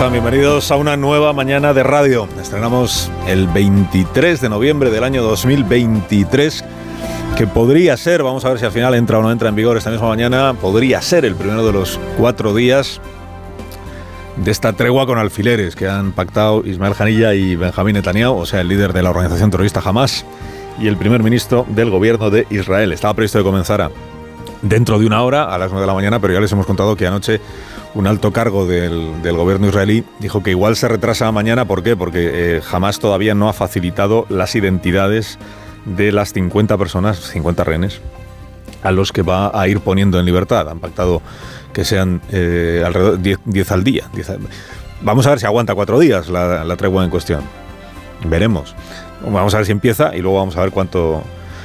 Están? Bienvenidos a una nueva mañana de radio. Estrenamos el 23 de noviembre del año 2023, que podría ser, vamos a ver si al final entra o no entra en vigor esta misma mañana, podría ser el primero de los cuatro días de esta tregua con alfileres que han pactado Ismael Janilla y Benjamín Netanyahu, o sea, el líder de la organización terrorista Hamas y el primer ministro del gobierno de Israel. Estaba previsto que comenzara dentro de una hora, a las 9 de la mañana, pero ya les hemos contado que anoche un alto cargo del, del, gobierno israelí dijo que igual se retrasa mañana. ¿Por qué? Porque eh, jamás todavía no ha facilitado las identidades de las 50 personas, 50 rehenes, a los que va a ir poniendo en libertad. Han pactado que sean eh, alrededor de 10, al día. 10 Vamos a ver si aguanta cuatro días la, la tregua en cuestión. Veremos. Vamos a ver si empieza y luego vamos a ver cuánto,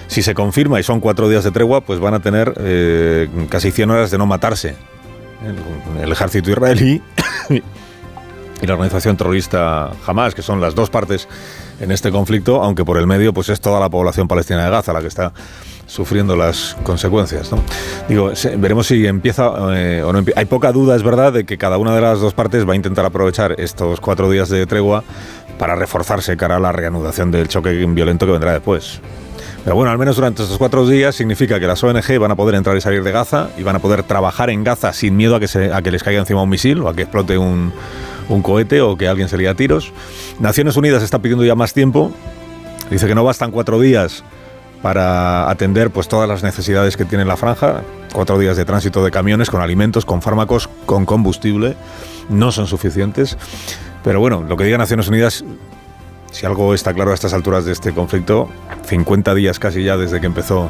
si se confirma y son cuatro días de tregua, pues van a tener eh, casi 100 horas de no matarse. El, ejército israelí y la organización terrorista Hamas, que son las dos partes en este conflicto, aunque por el medio pues es toda la población palestina de Gaza la que está sufriendo las consecuencias. ¿no? Digo, veremos si empieza eh, o no empieza. Hay poca duda, es verdad, de que cada una de las dos partes va a intentar aprovechar estos cuatro días de tregua para reforzarse cara a la reanudación del choque violento que vendrá después. Pero bueno, al menos durante estos cuatro días significa que las ONG van a poder entrar y salir de Gaza y van a poder trabajar en Gaza sin miedo a que, a que les caiga encima un misil o a que explote un, un cohete o que alguien se lía a tiros. Naciones Unidas está pidiendo ya más tiempo. Dice que no bastan cuatro días para atender pues, todas las necesidades que tiene la franja. Cuatro días de tránsito de camiones con alimentos, con fármacos, con combustible. No son suficientes. Pero bueno, lo que diga Naciones Unidas si algo está claro a estas alturas de este conflicto, 50 días casi ya desde que empezó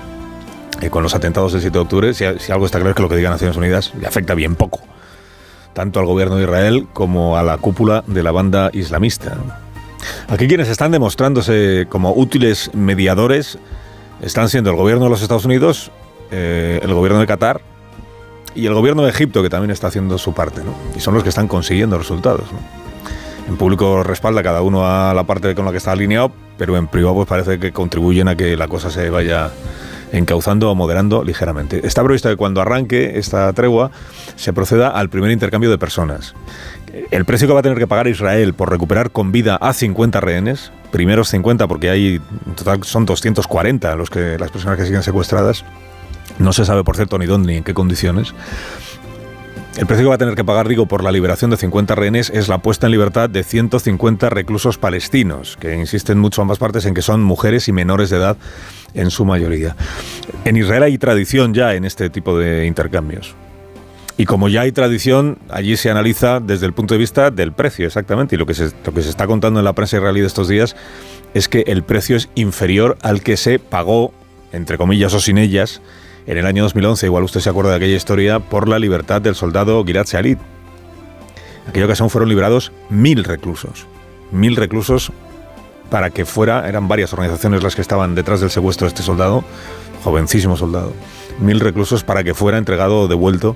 eh, con los atentados del 7 de octubre, si, si, algo está claro es que lo que diga Naciones Unidas le afecta bien poco, tanto al gobierno de Israel como a la cúpula de la banda islamista. Aquí quienes están demostrándose como útiles mediadores están siendo el gobierno de los Estados Unidos, eh, el gobierno de Qatar y el gobierno de Egipto, que también está haciendo su parte, ¿no? y son los que están consiguiendo resultados. ¿no? En público respalda cada uno a la parte con la que está alineado, pero en privado pues parece que contribuyen a que la cosa se vaya encauzando o moderando ligeramente. Está previsto que cuando arranque esta tregua se proceda al primer intercambio de personas. El precio que va a tener que pagar Israel por recuperar con vida a 50 rehenes, primeros 50 porque hay en total son 240 los que las personas que siguen secuestradas, no se sabe por cierto ni dónde ni en qué condiciones. El precio que va a tener que pagar, digo, por la liberación de 50 rehenes es la puesta en libertad de 150 reclusos palestinos, que insisten mucho ambas partes en que son mujeres y menores de edad en su mayoría. En Israel hay tradición ya en este tipo de intercambios. Y como ya hay tradición, allí se analiza desde el punto de vista del precio, exactamente. Y lo que se, lo que se está contando en la prensa israelí de estos días es que el precio es inferior al que se pagó, entre comillas o sin ellas, en el año 2011, igual usted se acuerda de aquella historia, por la libertad del soldado Gilad Shalit. Aquella ocasión fueron liberados mil reclusos. Mil reclusos para que fuera, eran varias organizaciones las que estaban detrás del secuestro de este soldado, jovencísimo soldado. Mil reclusos para que fuera entregado o devuelto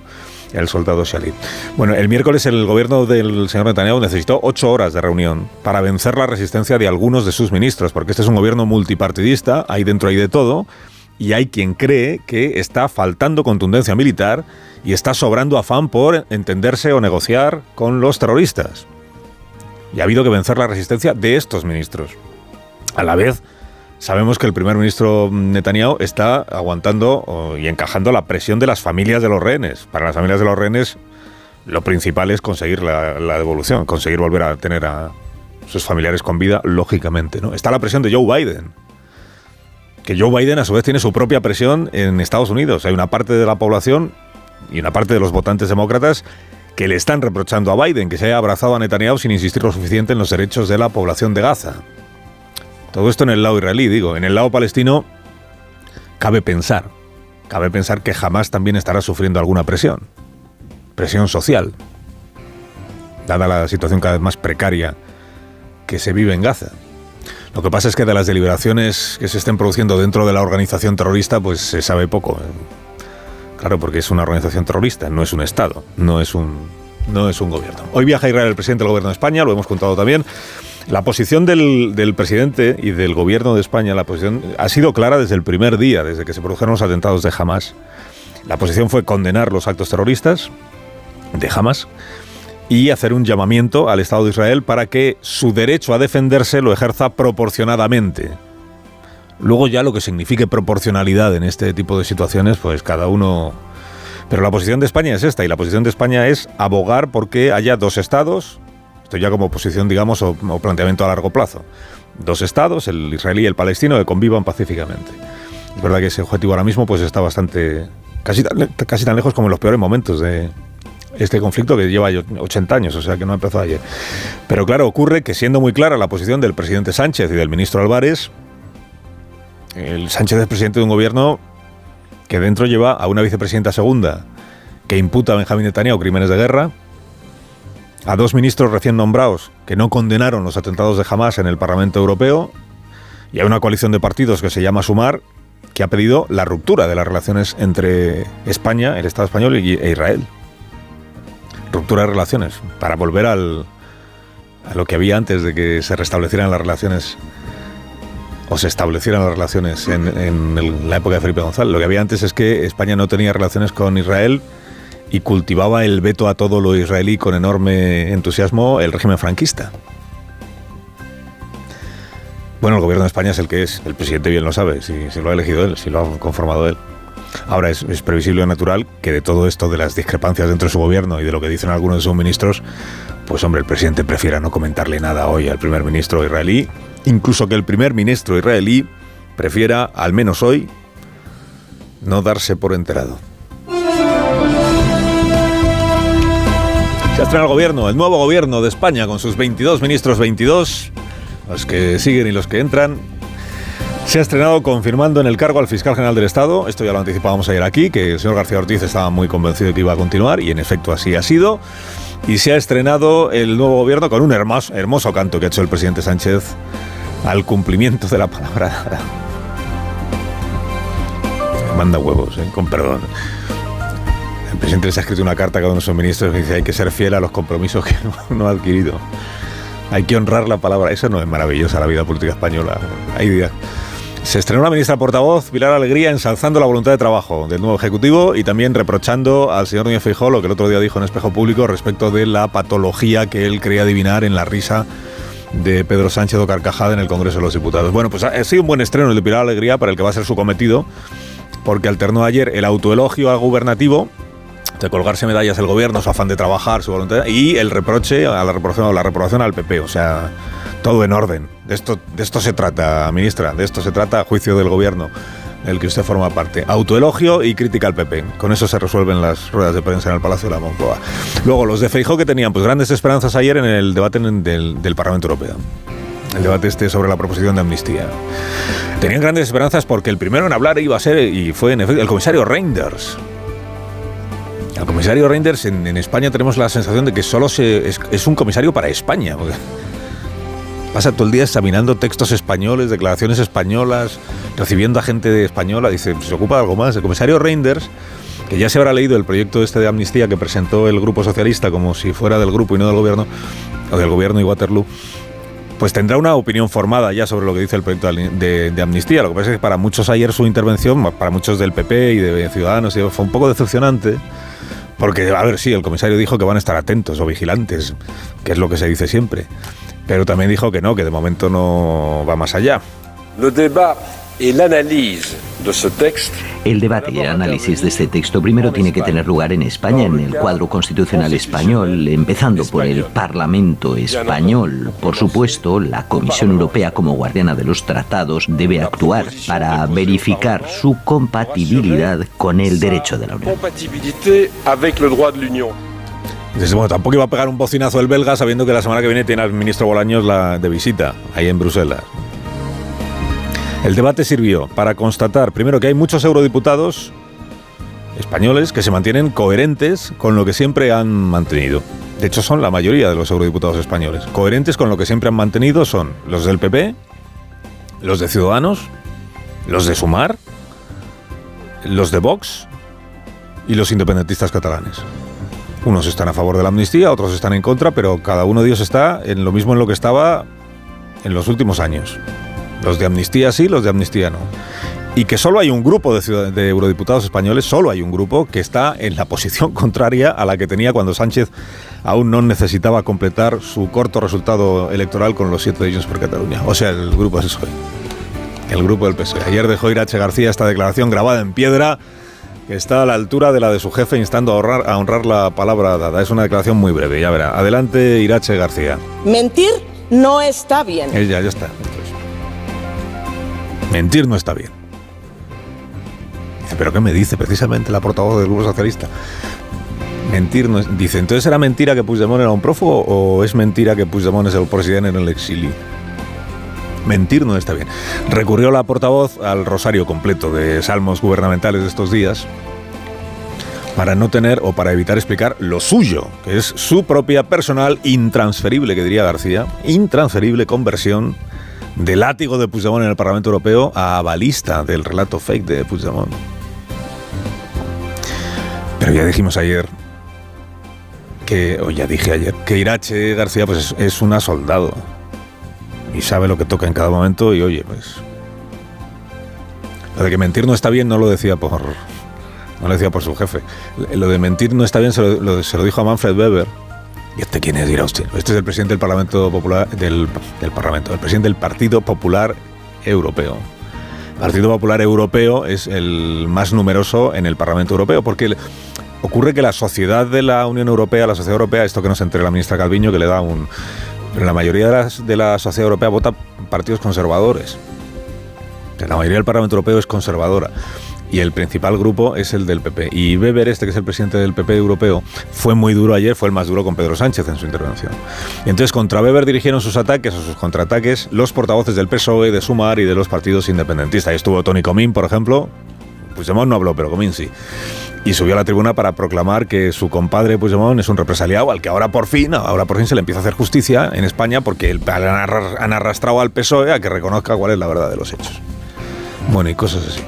el soldado Shalit. Bueno, el miércoles el gobierno del señor Netanyahu necesitó ocho horas de reunión para vencer la resistencia de algunos de sus ministros, porque este es un gobierno multipartidista, ahí dentro hay de todo, y hay quien cree que está faltando contundencia militar y está sobrando afán por entenderse o negociar con los terroristas. Y ha habido que vencer la resistencia de estos ministros. A la vez, sabemos que el primer ministro Netanyahu está aguantando y encajando la presión de las familias de los rehenes. Para las familias de los rehenes, lo principal es conseguir la, la devolución, conseguir volver a tener a sus familiares con vida, lógicamente. ¿no? Está la presión de Joe Biden que Joe Biden a su vez tiene su propia presión en Estados Unidos. Hay una parte de la población y una parte de los votantes demócratas que le están reprochando a Biden que se haya abrazado a Netanyahu sin insistir lo suficiente en los derechos de la población de Gaza. Todo esto en el lado israelí, digo. En el lado palestino cabe pensar, cabe pensar que jamás también estará sufriendo alguna presión. Presión social. Dada la situación cada vez más precaria que se vive en Gaza. Lo que pasa es que de las deliberaciones que se estén produciendo dentro de la organización terrorista, pues se sabe poco. Claro, porque es una organización terrorista, no es un Estado, no es un, no es un gobierno. Hoy viaja a Israel el presidente del gobierno de España, lo hemos contado también. La posición del, del, presidente y del gobierno de España, la posición ha sido clara desde el primer día, desde que se produjeron los atentados de Hamas. La posición fue condenar los actos terroristas de Hamas y hacer un llamamiento al Estado de Israel para que su derecho a defenderse lo ejerza proporcionadamente. Luego ya lo que signifique proporcionalidad en este tipo de situaciones, pues cada uno... Pero la posición de España es esta, y la posición de España es abogar porque haya dos estados, esto ya como posición, digamos, o, planteamiento a largo plazo, dos estados, el israelí y el palestino, que convivan pacíficamente. Es verdad que ese objetivo ahora mismo pues está bastante, casi casi tan lejos como en los peores momentos de, este conflicto que lleva 80 años, o sea que no empezó ayer. Pero claro, ocurre que siendo muy clara la posición del presidente Sánchez y del ministro Álvarez, el Sánchez es presidente de un gobierno que dentro lleva a una vicepresidenta segunda que imputa a Benjamín Netanyahu crímenes de guerra, a dos ministros recién nombrados que no condenaron los atentados de Hamas en el Parlamento Europeo y a una coalición de partidos que se llama Sumar que ha pedido la ruptura de las relaciones entre España, el Estado español e Israel ruptura de relaciones, para volver al, a lo que había antes de que se restablecieran las relaciones o se establecieran las relaciones en, en la época de Felipe González. Lo que había antes es que España no tenía relaciones con Israel y cultivaba el veto a todo lo israelí con enorme entusiasmo el régimen franquista. Bueno, el gobierno de España es el que es, el presidente bien lo sabe, si, si lo ha elegido él, si lo ha conformado él. Ahora es, previsible y natural que de todo esto, de las discrepancias dentro de su gobierno y de lo que dicen algunos de sus ministros, pues hombre, el presidente prefiera no comentarle nada hoy al primer ministro israelí, incluso que el primer ministro israelí prefiera, al menos hoy, no darse por enterado. Se estrena el gobierno, el nuevo gobierno de España, con sus 22 ministros, 22, los que siguen y los que entran, se ha estrenado confirmando en el cargo al fiscal general del Estado, esto ya lo anticipábamos ayer aquí, que el señor García Ortiz estaba muy convencido de que iba a continuar y en efecto así ha sido. Y se ha estrenado el nuevo gobierno con un hermoso, canto que ha hecho el presidente Sánchez al cumplimiento de la palabra. Manda huevos, ¿eh? con perdón. El presidente les ha escrito una carta a cada uno de sus ministros que dice hay que ser fiel a los compromisos que uno ha adquirido. Hay que honrar la palabra. Eso no es maravillosa la vida política española. Hay días. Se estrenó la ministra portavoz, Pilar Alegría, ensalzando la voluntad de trabajo del nuevo Ejecutivo y también reprochando al señor Núñez Feijóo lo que el otro día dijo en Espejo Público respecto de la patología que él creía adivinar en la risa de Pedro Sánchez o Carcajada en el Congreso de los Diputados. Bueno, pues ha sido un buen estreno el de Pilar Alegría para el que va a ser su cometido, porque alternó ayer el autoelogio al gubernativo, de colgarse medallas el gobierno, su afán de trabajar, su voluntad, y el reproche a la reprobación, la reprobación al PP. O sea, todo en orden. De esto, de esto se trata, ministra, de esto se trata juicio del gobierno del que usted forma parte. Autoelogio y crítica al PP. Con eso se resuelven las ruedas de prensa en el Palacio de la Moncloa. Luego, los de Feijó que tenían pues grandes esperanzas ayer en el debate del, del Parlamento Europeo. El debate este sobre la proposición de amnistía. Tenían grandes esperanzas porque el primero en hablar iba a ser, y fue en efecto, el comisario Reinders. El comisario Reinders en, en España tenemos la sensación de que solo se, es, es un comisario para España. Pasa todo el día examinando textos españoles, declaraciones españolas, recibiendo a gente española, dice, se ocupa de algo más. El comisario Reinders, que ya se habrá leído el proyecto este de amnistía que presentó el Grupo Socialista como si fuera del grupo y no del gobierno, o del gobierno y Waterloo, pues tendrá una opinión formada ya sobre lo que dice el proyecto de, de, amnistía. Lo que pasa es que para muchos ayer su intervención, para muchos del PP y de Ciudadanos, fue un poco decepcionante. Porque, a ver, sí, el comisario dijo que van a estar atentos o vigilantes, que es lo que se dice siempre. Pero también dijo que no, que de momento no va más allá. De el debate y el análisis de este texto primero tiene que tener lugar en España, en el cuadro constitucional español, empezando por el Parlamento español. Por supuesto, la Comisión Europea, como guardiana de los tratados, debe actuar para verificar su compatibilidad con el derecho de la Unión. Bueno, tampoco iba a pegar un bocinazo el belga sabiendo que la semana que viene tiene al ministro Bolaños la de visita, ahí en Bruselas. El debate sirvió para constatar, primero, que hay muchos eurodiputados españoles que se mantienen coherentes con lo que siempre han mantenido. De hecho, son la mayoría de los eurodiputados españoles. Coherentes con lo que siempre han mantenido son los del PP, los de Ciudadanos, los de Sumar, los de Vox y los independentistas catalanes. Unos están a favor de la amnistía, otros están en contra, pero cada uno de ellos está en lo mismo en lo que estaba en los últimos años. Los de amnistía sí, los de amnistía no. Y que solo hay un grupo de, de, eurodiputados españoles, solo hay un grupo que está en la posición contraria a la que tenía cuando Sánchez aún no necesitaba completar su corto resultado electoral con los siete de ellos por Cataluña. O sea, el grupo es PSOE. El grupo del PSOE. Ayer dejó Irache García esta declaración grabada en piedra que está a la altura de la de su jefe instando a, honrar, a honrar la palabra dada. Es una declaración muy breve, ya verá. Adelante, Irache García. Mentir no está bien. Ella, ya está. Mentir no está bien. ¿Pero qué me dice precisamente la portavoz del Grupo Socialista? Mentir no es... Dice, ¿entonces era mentira que Puigdemont era un prófugo o es mentira que Puigdemont es el presidente en el exilio? Mentir no está bien. Recurrió la portavoz al rosario completo de salmos gubernamentales de estos días para no tener o para evitar explicar lo suyo, que es su propia personal intransferible, que diría García, intransferible conversión del látigo de Puigdemont en el Parlamento Europeo a balista del relato fake de Puigdemont. Pero ya dijimos ayer que, o ya dije ayer, que Irache García pues es, es una soldado y sabe lo que toca en cada momento y oye, pues lo de que mentir no está bien no lo decía por no lo decía por su jefe. Lo de mentir no está bien se lo, se lo dijo a Manfred Weber. ¿Y este quién es? Dirá usted. Este es el presidente del Parlamento Popular del, Parlamento, el presidente del Partido Popular Europeo. El Partido Popular Europeo es el más numeroso en el Parlamento Europeo porque ocurre que la sociedad de la Unión Europea, la sociedad europea, esto que nos entre la ministra Calviño, que le da un, pero la mayoría de, las, de la sociedad europea vota partidos conservadores. La mayoría del Parlamento Europeo es conservadora. Y el principal grupo es el del PP. Y Weber, este que es el presidente del PP europeo, fue muy duro ayer, fue el más duro con Pedro Sánchez en su intervención. Entonces contra Weber dirigieron sus ataques o sus contraataques los portavoces del PSOE, de Sumar y de los partidos independentistas. Ahí estuvo Tony Comín, por ejemplo. Puigdemont no habló, pero Comín sí y subió a la tribuna para proclamar que su compadre Puigdemont es un represaliado al que ahora por fin, ahora por fin se le empieza a hacer justicia en España porque han arrastrado al PSOE a que reconozca cuál es la verdad de los hechos. Bueno, y cosas así.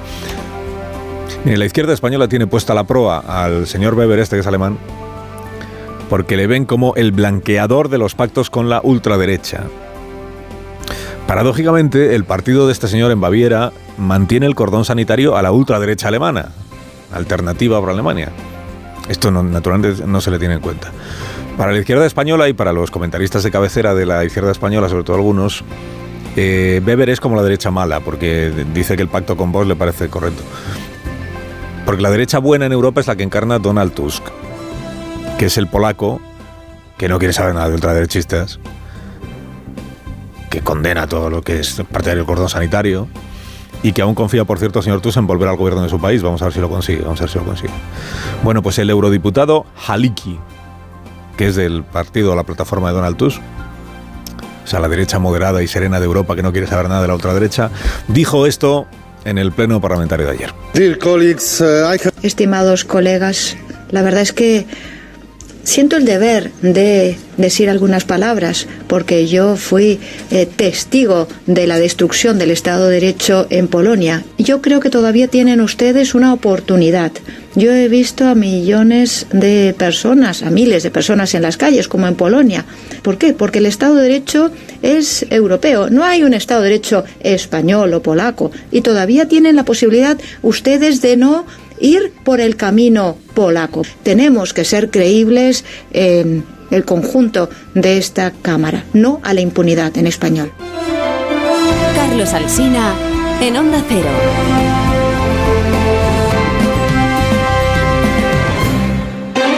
La izquierda española tiene puesta la proa al señor Weber, este que es alemán, porque le ven como el blanqueador de los pactos con la ultraderecha. Paradójicamente, el partido de este señor en Baviera mantiene el cordón sanitario a la ultraderecha alemana, alternativa para Alemania. Esto naturalmente no se le tiene en cuenta. Para la izquierda española y para los comentaristas de cabecera de la izquierda española, sobre todo algunos, eh, Weber es como la derecha mala, porque dice que el pacto con Vox le parece correcto. Porque la derecha buena en Europa es la que encarna Donald Tusk, que es el polaco que no quiere saber nada de ultraderechistas, que condena todo lo que es parte del cordón sanitario, y que aún confía, por cierto, señor Tusk, en volver al gobierno de su país. Vamos a ver si lo consigue, vamos a ver si lo consigue. Bueno, pues el eurodiputado Haliki, que es del partido, la plataforma de Donald Tusk, o sea, la derecha moderada y serena de Europa que no quiere saber nada de la ultraderecha, dijo esto en el pleno parlamentario de ayer. Uh, Estimados colegas, la verdad es que siento el deber de decir algunas palabras, porque yo fui eh, testigo de la destrucción del Estado de Derecho en Polonia. Yo creo que todavía tienen ustedes una oportunidad. Yo he visto a millones de personas, a miles de personas en las calles, como en Polonia. ¿Por qué? Porque el Estado de Derecho es europeo. No hay un Estado de Derecho español o polaco. Y todavía tienen la posibilidad ustedes de no ir por el camino polaco. Tenemos que ser creíbles en el conjunto de esta Cámara, no a la impunidad en español. Carlos Alsina, en Onda Cero.